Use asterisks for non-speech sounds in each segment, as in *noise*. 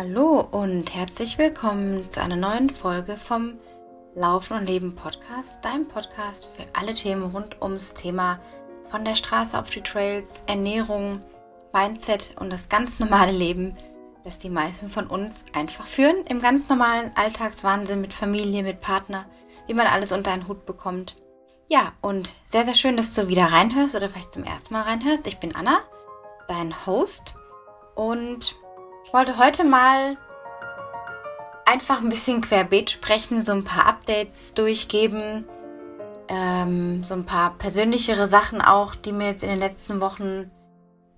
Hallo und herzlich willkommen zu einer neuen Folge vom Laufen und Leben Podcast, deinem Podcast für alle Themen rund ums Thema von der Straße auf die Trails, Ernährung, Mindset und das ganz normale Leben, das die meisten von uns einfach führen, im ganz normalen Alltagswahnsinn mit Familie, mit Partner, wie man alles unter einen Hut bekommt. Ja, und sehr, sehr schön, dass du wieder reinhörst oder vielleicht zum ersten Mal reinhörst. Ich bin Anna, dein Host und wollte heute mal einfach ein bisschen querbeet sprechen, so ein paar Updates durchgeben, ähm, so ein paar persönlichere Sachen auch, die mir jetzt in den letzten Wochen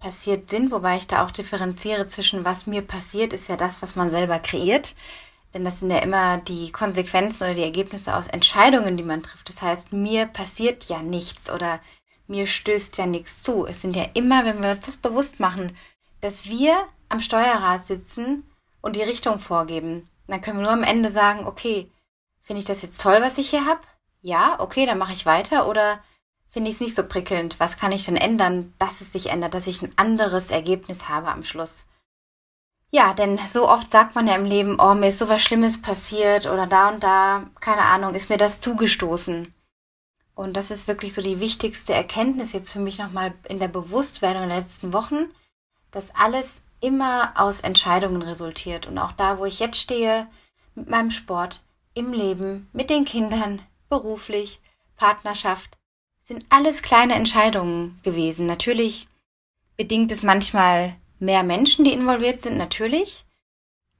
passiert sind, wobei ich da auch differenziere zwischen was mir passiert, ist ja das, was man selber kreiert. Denn das sind ja immer die Konsequenzen oder die Ergebnisse aus Entscheidungen, die man trifft. Das heißt, mir passiert ja nichts oder mir stößt ja nichts zu. Es sind ja immer, wenn wir uns das bewusst machen, dass wir am Steuerrad sitzen und die Richtung vorgeben. Dann können wir nur am Ende sagen, okay, finde ich das jetzt toll, was ich hier habe? Ja, okay, dann mache ich weiter. Oder finde ich es nicht so prickelnd? Was kann ich denn ändern, dass es sich ändert, dass ich ein anderes Ergebnis habe am Schluss? Ja, denn so oft sagt man ja im Leben, oh, mir ist so was Schlimmes passiert oder da und da, keine Ahnung, ist mir das zugestoßen. Und das ist wirklich so die wichtigste Erkenntnis jetzt für mich nochmal in der Bewusstwerdung der letzten Wochen, dass alles immer aus Entscheidungen resultiert. Und auch da, wo ich jetzt stehe, mit meinem Sport, im Leben, mit den Kindern, beruflich, Partnerschaft, sind alles kleine Entscheidungen gewesen. Natürlich bedingt es manchmal mehr Menschen, die involviert sind, natürlich.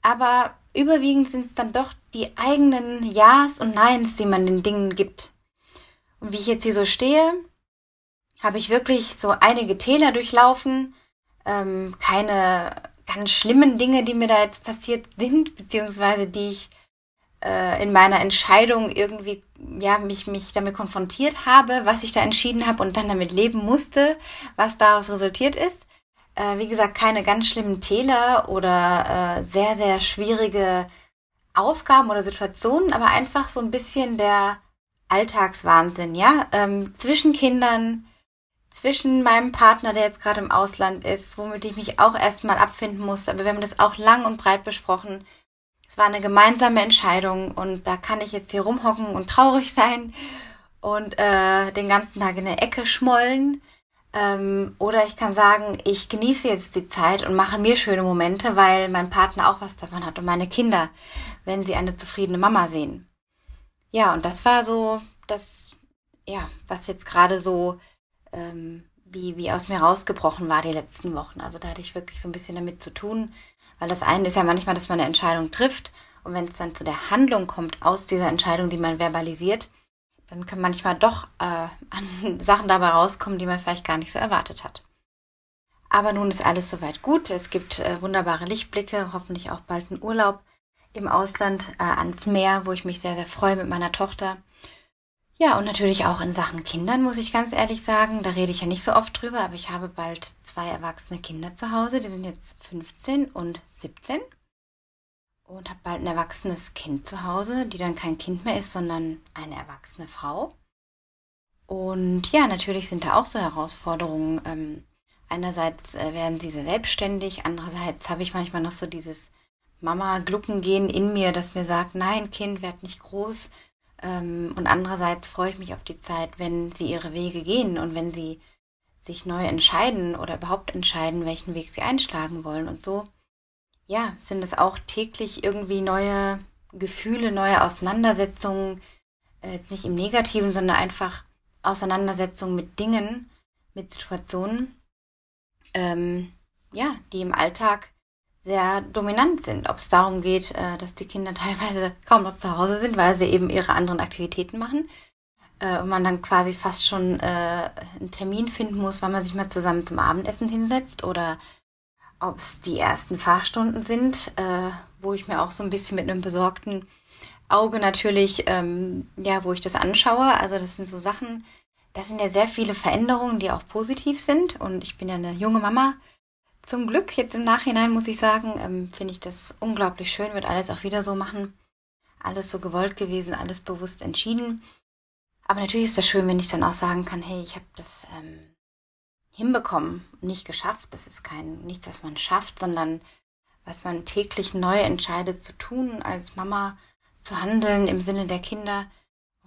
Aber überwiegend sind es dann doch die eigenen Ja's und Neins, die man den Dingen gibt. Und wie ich jetzt hier so stehe, habe ich wirklich so einige Täler durchlaufen, ähm, keine ganz schlimmen Dinge, die mir da jetzt passiert sind, beziehungsweise die ich äh, in meiner Entscheidung irgendwie ja mich mich damit konfrontiert habe, was ich da entschieden habe und dann damit leben musste, was daraus resultiert ist. Äh, wie gesagt, keine ganz schlimmen Täler oder äh, sehr sehr schwierige Aufgaben oder Situationen, aber einfach so ein bisschen der Alltagswahnsinn, ja, ähm, zwischen Kindern, zwischen meinem Partner, der jetzt gerade im Ausland ist, womit ich mich auch erstmal abfinden musste. Aber wir haben das auch lang und breit besprochen. Es war eine gemeinsame Entscheidung und da kann ich jetzt hier rumhocken und traurig sein und äh, den ganzen Tag in der Ecke schmollen. Ähm, oder ich kann sagen, ich genieße jetzt die Zeit und mache mir schöne Momente, weil mein Partner auch was davon hat und meine Kinder, wenn sie eine zufriedene Mama sehen. Ja, und das war so das, ja, was jetzt gerade so ähm, wie, wie aus mir rausgebrochen war die letzten Wochen. Also da hatte ich wirklich so ein bisschen damit zu tun, weil das eine ist ja manchmal, dass man eine Entscheidung trifft und wenn es dann zu der Handlung kommt aus dieser Entscheidung, die man verbalisiert, dann können manchmal doch äh, *laughs* Sachen dabei rauskommen, die man vielleicht gar nicht so erwartet hat. Aber nun ist alles soweit gut. Es gibt äh, wunderbare Lichtblicke, hoffentlich auch bald einen Urlaub im Ausland äh, ans Meer, wo ich mich sehr, sehr freue mit meiner Tochter. Ja, und natürlich auch in Sachen Kindern, muss ich ganz ehrlich sagen. Da rede ich ja nicht so oft drüber, aber ich habe bald zwei erwachsene Kinder zu Hause. Die sind jetzt 15 und 17. Und habe bald ein erwachsenes Kind zu Hause, die dann kein Kind mehr ist, sondern eine erwachsene Frau. Und ja, natürlich sind da auch so Herausforderungen. Ähm, einerseits äh, werden sie sehr selbstständig, andererseits habe ich manchmal noch so dieses Mama-Gluckengehen in mir, das mir sagt, nein, Kind, werd nicht groß, und andererseits freue ich mich auf die Zeit, wenn sie ihre Wege gehen und wenn sie sich neu entscheiden oder überhaupt entscheiden, welchen Weg sie einschlagen wollen. Und so, ja, sind es auch täglich irgendwie neue Gefühle, neue Auseinandersetzungen, äh, jetzt nicht im Negativen, sondern einfach Auseinandersetzungen mit Dingen, mit Situationen, ähm, ja, die im Alltag sehr dominant sind. Ob es darum geht, äh, dass die Kinder *laughs* teilweise kaum noch zu Hause sind, weil sie eben ihre anderen Aktivitäten machen. Äh, und man dann quasi fast schon äh, einen Termin finden muss, wann man sich mal zusammen zum Abendessen hinsetzt. Oder ob es die ersten Fahrstunden sind, wo ich mir auch so ein bisschen mit einem besorgten Auge natürlich, ähm, ja, wo ich das anschaue. Also das sind so Sachen, das sind ja sehr viele Veränderungen, die auch positiv sind. Und ich bin ja eine junge Mama zum Glück, jetzt im Nachhinein muss ich sagen, ähm, finde ich das unglaublich schön, wird alles auch wieder so machen. Alles so gewollt gewesen, alles bewusst entschieden. Aber natürlich ist das schön, wenn ich dann auch sagen kann, hey, ich habe das ähm, hinbekommen, nicht geschafft. Das ist kein nichts, was man schafft, sondern was man täglich neu entscheidet zu tun, als Mama zu handeln im Sinne der Kinder.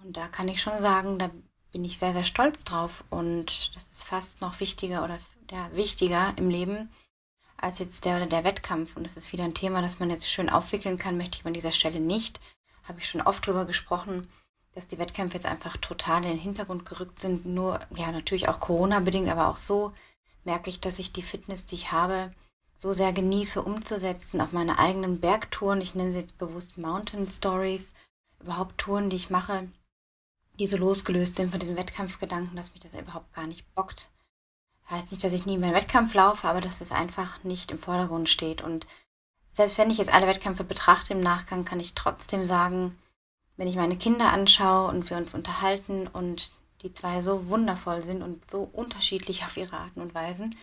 Und da kann ich schon sagen, da bin ich sehr, sehr stolz drauf. Und das ist fast noch wichtiger oder ja, wichtiger im Leben als jetzt der oder der Wettkampf. Und das ist wieder ein Thema, das man jetzt schön aufwickeln kann, möchte ich an dieser Stelle nicht. Habe ich schon oft drüber gesprochen, dass die Wettkämpfe jetzt einfach total in den Hintergrund gerückt sind. Nur, ja, natürlich auch Corona-bedingt, aber auch so merke ich, dass ich die Fitness, die ich habe, so sehr genieße umzusetzen auf meine eigenen Bergtouren. Ich nenne sie jetzt bewusst Mountain Stories, überhaupt Touren, die ich mache, die so losgelöst sind von diesem Wettkampfgedanken, dass mich das überhaupt gar nicht bockt. Heißt nicht, dass ich nie mehr Wettkampf laufe, aber dass es einfach nicht im Vordergrund steht. Und selbst wenn ich jetzt alle Wettkämpfe betrachte im Nachgang, kann ich trotzdem sagen, wenn ich meine Kinder anschaue und wir uns unterhalten und die zwei so wundervoll sind und so unterschiedlich *laughs* auf ihre Arten und Weisen,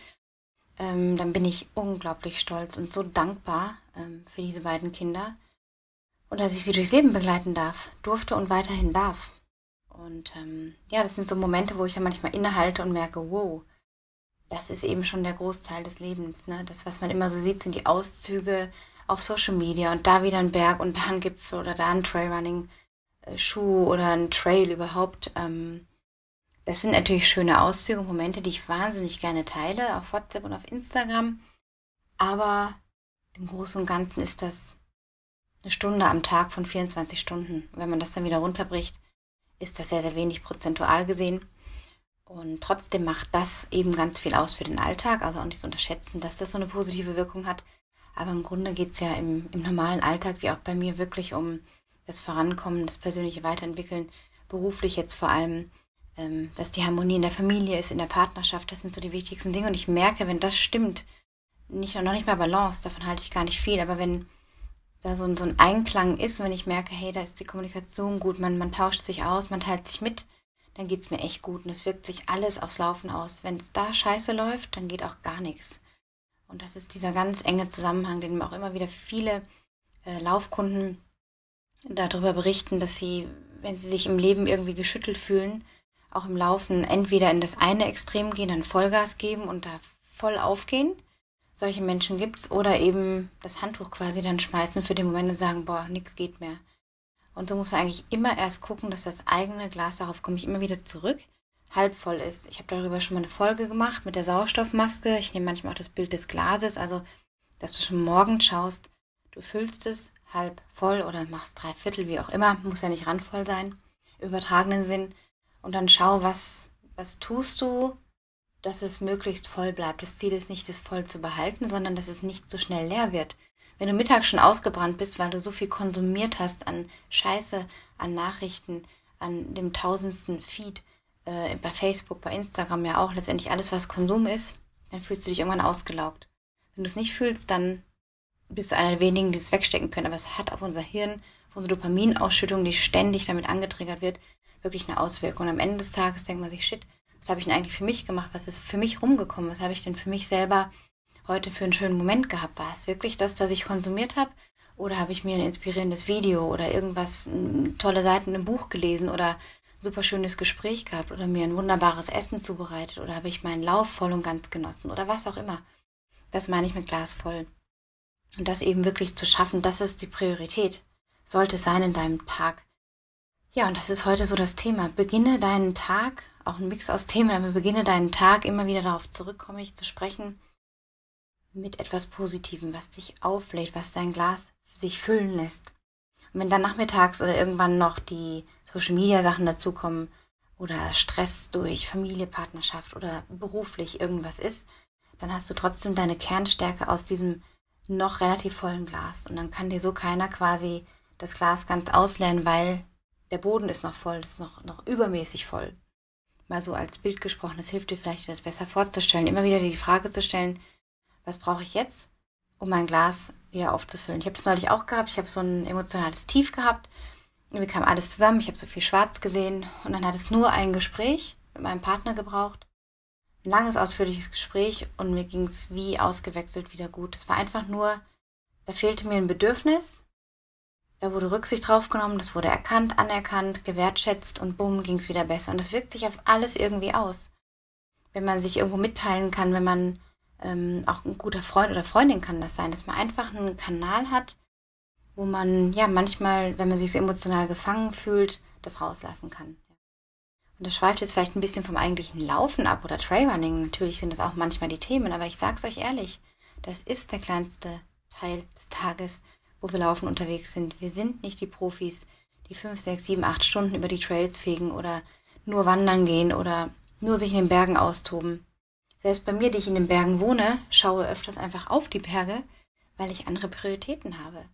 ähm, dann bin ich unglaublich stolz und so dankbar ähm, für diese beiden Kinder und dass ich sie durchs Leben begleiten darf, durfte und weiterhin darf. Und ähm, ja, das sind so Momente, wo ich ja manchmal innehalte und merke, wow, das ist eben schon der Großteil des Lebens. Ne? Das, was man immer so sieht, sind die Auszüge auf Social Media und da wieder ein Berg und da ein Gipfel oder da ein Trailrunning-Schuh oder ein Trail überhaupt. Ähm, das sind natürlich schöne Auszüge und Momente, die ich wahnsinnig gerne teile auf WhatsApp und auf Instagram. Aber im Großen und Ganzen ist das eine Stunde am Tag von 24 Stunden. Wenn man das dann wieder runterbricht, ist das sehr, sehr wenig prozentual gesehen. Und trotzdem macht das eben ganz viel aus für den Alltag. Also auch nicht zu unterschätzen, dass das so eine positive Wirkung hat. Aber im Grunde geht es ja im, im normalen Alltag, wie auch bei mir, wirklich um das Vorankommen, das persönliche Weiterentwickeln, beruflich jetzt vor allem ähm, dass die Harmonie in der Familie ist, in der Partnerschaft, das sind so die wichtigsten Dinge. Und ich merke, wenn das stimmt, nicht, noch nicht mal Balance, davon halte ich gar nicht viel, aber wenn da so ein, so ein Einklang ist, wenn ich merke, hey, da ist die Kommunikation gut, man, man tauscht sich aus, man teilt sich mit, dann geht es mir echt gut und es wirkt sich alles aufs Laufen aus. Wenn es da scheiße läuft, dann geht auch gar nichts. Und das ist dieser ganz enge Zusammenhang, den mir auch immer wieder viele äh, Laufkunden darüber berichten, dass sie, wenn sie sich im Leben irgendwie geschüttelt fühlen, auch im Laufen entweder in das eine Extrem gehen, dann Vollgas geben und da voll aufgehen. Solche Menschen gibt's oder eben das Handtuch quasi dann schmeißen für den Moment und sagen, boah, nix geht mehr. Und so muss man eigentlich immer erst gucken, dass das eigene Glas, darauf komme ich immer wieder zurück, halb voll ist. Ich habe darüber schon mal eine Folge gemacht mit der Sauerstoffmaske. Ich nehme manchmal auch das Bild des Glases, also dass du schon morgen schaust, du füllst es halb voll oder machst drei Viertel, wie auch immer, muss ja nicht randvoll sein, im übertragenen Sinn und dann schau, was, was tust du, dass es möglichst voll bleibt. Das Ziel ist nicht, es voll zu behalten, sondern dass es nicht so schnell leer wird. Wenn du mittags schon ausgebrannt bist, weil du so viel konsumiert hast an Scheiße, an Nachrichten, an dem tausendsten Feed, äh, bei Facebook, bei Instagram ja auch, letztendlich alles, was Konsum ist, dann fühlst du dich irgendwann ausgelaugt. Wenn du es nicht fühlst, dann bist du einer der wenigen, die es wegstecken können. Aber es hat auf unser Hirn, auf unsere Dopaminausschüttung, die ständig damit angetriggert wird, wirklich eine Auswirkung. Und am Ende des Tages denkt man sich, shit, was habe ich denn eigentlich für mich gemacht? Was ist für mich rumgekommen? Was habe ich denn für mich selber heute für einen schönen Moment gehabt? War es wirklich das, das ich konsumiert habe? Oder habe ich mir ein inspirierendes Video oder irgendwas, tolle Seiten im Buch gelesen oder ein super schönes Gespräch gehabt oder mir ein wunderbares Essen zubereitet oder habe ich meinen Lauf voll und ganz genossen oder was auch immer. Das meine ich mit Glas voll. Und das eben wirklich zu schaffen, das ist die Priorität. Sollte es sein in deinem Tag. Ja, und das ist heute so das Thema. Beginne deinen Tag, auch ein Mix aus Themen, aber beginne deinen Tag immer wieder darauf zurückkomme ich zu sprechen, mit etwas Positivem, was dich auflädt, was dein Glas sich füllen lässt. Und wenn dann nachmittags oder irgendwann noch die Social Media Sachen dazukommen oder Stress durch Familie, Partnerschaft oder beruflich irgendwas ist, dann hast du trotzdem deine Kernstärke aus diesem noch relativ vollen Glas. Und dann kann dir so keiner quasi das Glas ganz ausleeren, weil der Boden ist noch voll, ist noch, noch übermäßig voll. Mal so als Bild gesprochen, das hilft dir vielleicht, das besser vorzustellen. Immer wieder die Frage zu stellen, was brauche ich jetzt, um mein Glas wieder aufzufüllen. Ich habe es neulich auch gehabt, ich habe so ein emotionales Tief gehabt. Mir kam alles zusammen, ich habe so viel schwarz gesehen und dann hat es nur ein Gespräch mit meinem Partner gebraucht. Ein langes, ausführliches Gespräch und mir ging es wie ausgewechselt wieder gut. Es war einfach nur, da fehlte mir ein Bedürfnis da wurde Rücksicht drauf genommen, das wurde erkannt, anerkannt, gewertschätzt und bumm, ging es wieder besser. Und das wirkt sich auf alles irgendwie aus. Wenn man sich irgendwo mitteilen kann, wenn man ähm, auch ein guter Freund oder Freundin kann das sein, dass man einfach einen Kanal hat, wo man ja manchmal, wenn man sich so emotional gefangen fühlt, das rauslassen kann. Und das schweift jetzt vielleicht ein bisschen vom eigentlichen Laufen ab oder Trailrunning. Natürlich sind das auch manchmal die Themen, aber ich sag's euch ehrlich, das ist der kleinste Teil des Tages, wo wir laufen unterwegs sind. Wir sind nicht die Profis, die fünf, sechs, sieben, acht Stunden über die Trails fegen oder nur wandern gehen oder nur sich in den Bergen austoben. Selbst bei mir, die ich in den Bergen wohne, schaue öfters einfach auf die Berge, weil ich andere Prioritäten habe.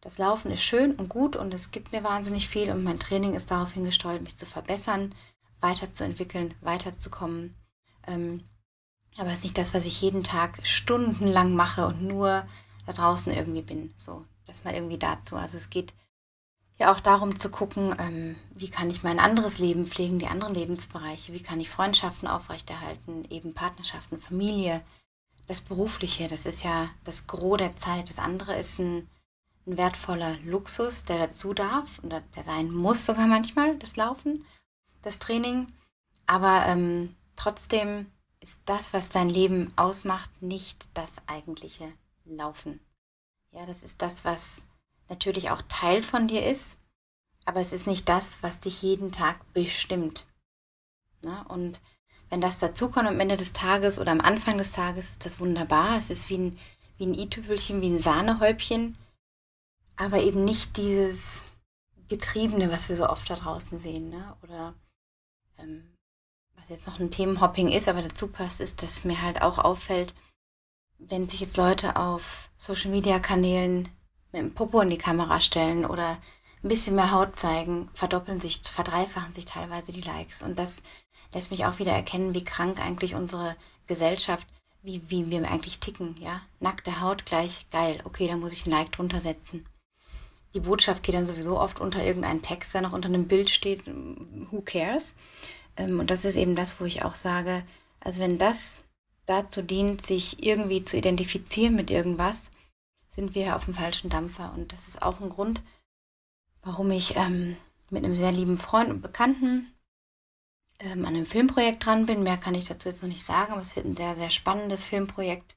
Das Laufen ist schön und gut und es gibt mir wahnsinnig viel und mein Training ist darauf hingesteuert, mich zu verbessern, weiterzuentwickeln, weiterzukommen. Ähm, aber es ist nicht das, was ich jeden Tag stundenlang mache und nur da draußen irgendwie bin. So, das mal irgendwie dazu. Also es geht ja auch darum zu gucken, ähm, wie kann ich mein anderes Leben pflegen, die anderen Lebensbereiche, wie kann ich Freundschaften aufrechterhalten, eben Partnerschaften, Familie, das Berufliche, das ist ja das Gros der Zeit. Das andere ist ein, ein wertvoller Luxus, der dazu darf und der sein muss sogar manchmal, das Laufen, das Training. Aber ähm, trotzdem ist das, was dein Leben ausmacht, nicht das eigentliche Laufen. Ja, das ist das, was natürlich auch Teil von dir ist, aber es ist nicht das, was dich jeden Tag bestimmt. Ne? Und wenn das dazukommt am Ende des Tages oder am Anfang des Tages, ist das wunderbar. Es ist wie ein, wie ein i-Tüpfelchen, wie ein Sahnehäubchen, aber eben nicht dieses Getriebene, was wir so oft da draußen sehen. Ne? Oder ähm, was jetzt noch ein Themenhopping ist, aber dazu passt, ist, dass mir halt auch auffällt, wenn sich jetzt Leute auf Social-Media-Kanälen mit dem Popo in die Kamera stellen oder ein bisschen mehr Haut zeigen, verdoppeln sich, verdreifachen sich teilweise die Likes. Und das lässt mich auch wieder erkennen, wie krank eigentlich unsere Gesellschaft, wie, wie wir eigentlich ticken, ja. Nackte Haut gleich geil. Okay, da muss ich ein Like drunter setzen. Die Botschaft geht dann sowieso oft unter irgendeinen Text, der noch unter einem Bild steht. Who cares? Ähm, und das ist eben das, wo ich auch sage, also wenn das dazu dient, sich irgendwie zu identifizieren mit irgendwas, sind wir auf dem falschen Dampfer. Und das ist auch ein Grund, warum ich ähm, mit einem sehr lieben Freund und Bekannten ähm, an einem Filmprojekt dran bin. Mehr kann ich dazu jetzt noch nicht sagen, aber es wird ein sehr, sehr spannendes Filmprojekt,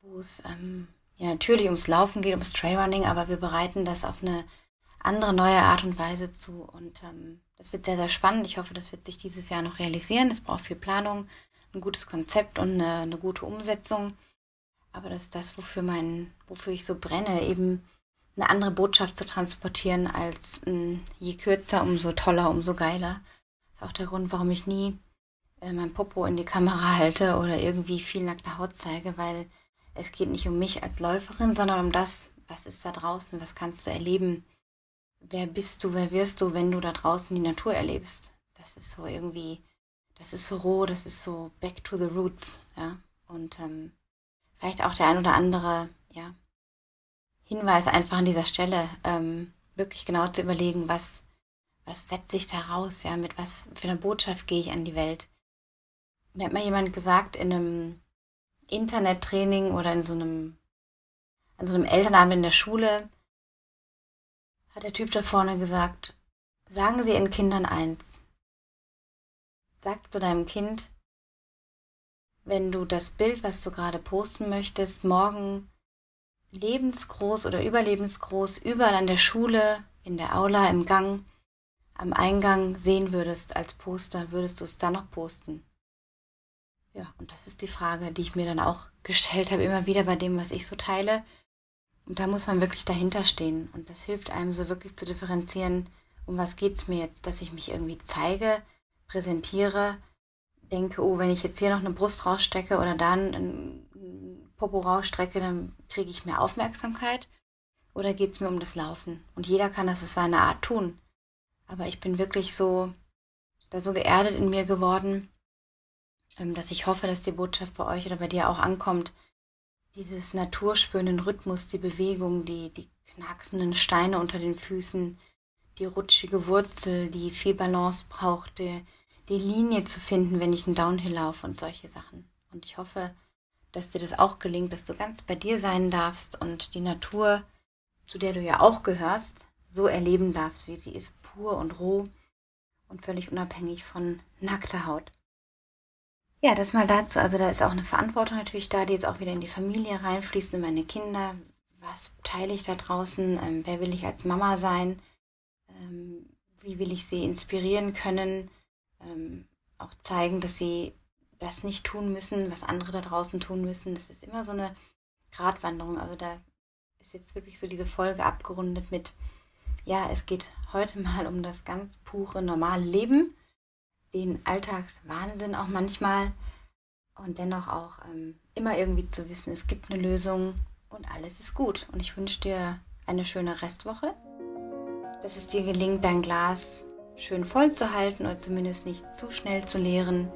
wo es ähm, ja natürlich ums Laufen geht, ums Trailrunning, aber wir bereiten das auf eine andere, neue Art und Weise zu. Und ähm, das wird sehr, sehr spannend. Ich hoffe, das wird sich dieses Jahr noch realisieren. Es braucht viel Planung, ein gutes Konzept und eine, eine gute Umsetzung. Aber das ist das, wofür mein, wofür ich so brenne, eben eine andere Botschaft zu transportieren als mh, hm, je kürzer, umso toller, umso geiler. Das ist auch der Grund, warum ich nie äh, mein Popo in die Kamera *laughs* halte oder irgendwie viel nackte Haut zeige, weil es geht nicht um mich als Läuferin, sondern um das, was ist da draußen, was kannst du erleben, wer bist du, wer wirst du, wenn du da draußen die Natur erlebst. Das ist so irgendwie, das ist so roh, das ist so back to the roots, ja. Und ähm, vielleicht auch der ein oder andere, ja, Hinweis einfach an dieser Stelle, ähm, wirklich genau zu überlegen, was, was setze ich da raus, ja, mit was für einer Botschaft gehe ich an die Welt. Mir hat mal jemand gesagt, in einem Internettraining oder in so einem, an so einem Elternabend in der Schule, hat der Typ da vorne gesagt, sagen Sie Ihren Kindern eins. Sag zu deinem Kind, wenn du das Bild, was du gerade posten möchtest, morgen lebensgroß oder überlebensgroß überall an der Schule, in der Aula, im Gang, am Eingang sehen würdest als Poster, würdest du es dann noch posten? Ja, und das ist die Frage, die ich mir dann auch gestellt habe, immer wieder bei dem, was ich so teile. Und da muss man wirklich dahinter stehen. Und das hilft einem so wirklich zu differenzieren, um was geht's mir jetzt, dass ich mich irgendwie zeige, präsentiere, denke, oh, wenn ich jetzt hier noch eine Brust rausstecke oder dann ein Popo rausstrecke, dann kriege ich mehr Aufmerksamkeit. Oder geht's mir um das Laufen? Und jeder kann das auf seine Art tun. Aber ich bin wirklich so, da so geerdet in mir geworden, ähm, dass ich hoffe, dass die Botschaft bei euch oder bei dir auch ankommt. Dieses naturspürenden Rhythmus, die Bewegung, die, die knacksenden Steine unter den Füßen, die rutschige Wurzel, die viel Balance braucht, die, die Linie zu finden, wenn ich einen Downhill laufe und solche Sachen. Und ich hoffe, dass dir das auch gelingt, dass du ganz bei dir sein darfst und die Natur, zu der du ja auch gehörst, so erleben darfst, wie sie ist, pur und roh und völlig unabhängig von nackter Haut. Ja, das mal dazu. Also da ist auch eine Verantwortung natürlich da, die jetzt auch wieder in die Familie reinfließt, in meine Kinder. Was teile ich da draußen? Ähm, wer will ich als Mama sein? Ähm, wie will ich sie inspirieren können? Ähm, auch zeigen, dass sie das nicht tun müssen, was andere da draußen tun müssen. Das ist immer so eine Gratwanderung. Also da ist jetzt wirklich so diese Folge abgerundet mit, ja, es geht heute *laughs* mal um das ganz pure normale Leben, den Alltagswahnsinn auch manchmal und dennoch auch ähm, immer irgendwie zu wissen, es gibt eine Lösung und alles ist gut. Und ich wünsche dir eine schöne Restwoche, dass es dir gelingt, dein Glas schön voll zu halten oder zumindest nicht zu schnell zu leeren,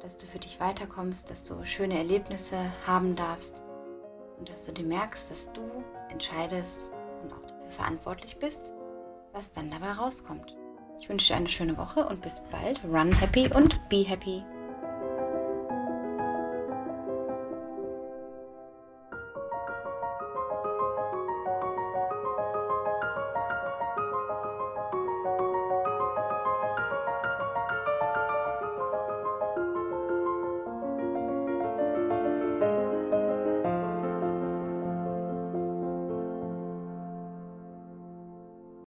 dass du für dich weiterkommst, dass du schöne Erlebnisse haben darfst und dass du dir merkst, dass du entscheidest und auch dafür verantwortlich bist, was dann dabei rauskommt. Ich wünsche dir eine schöne Woche und bis bald. Run happy und be happy.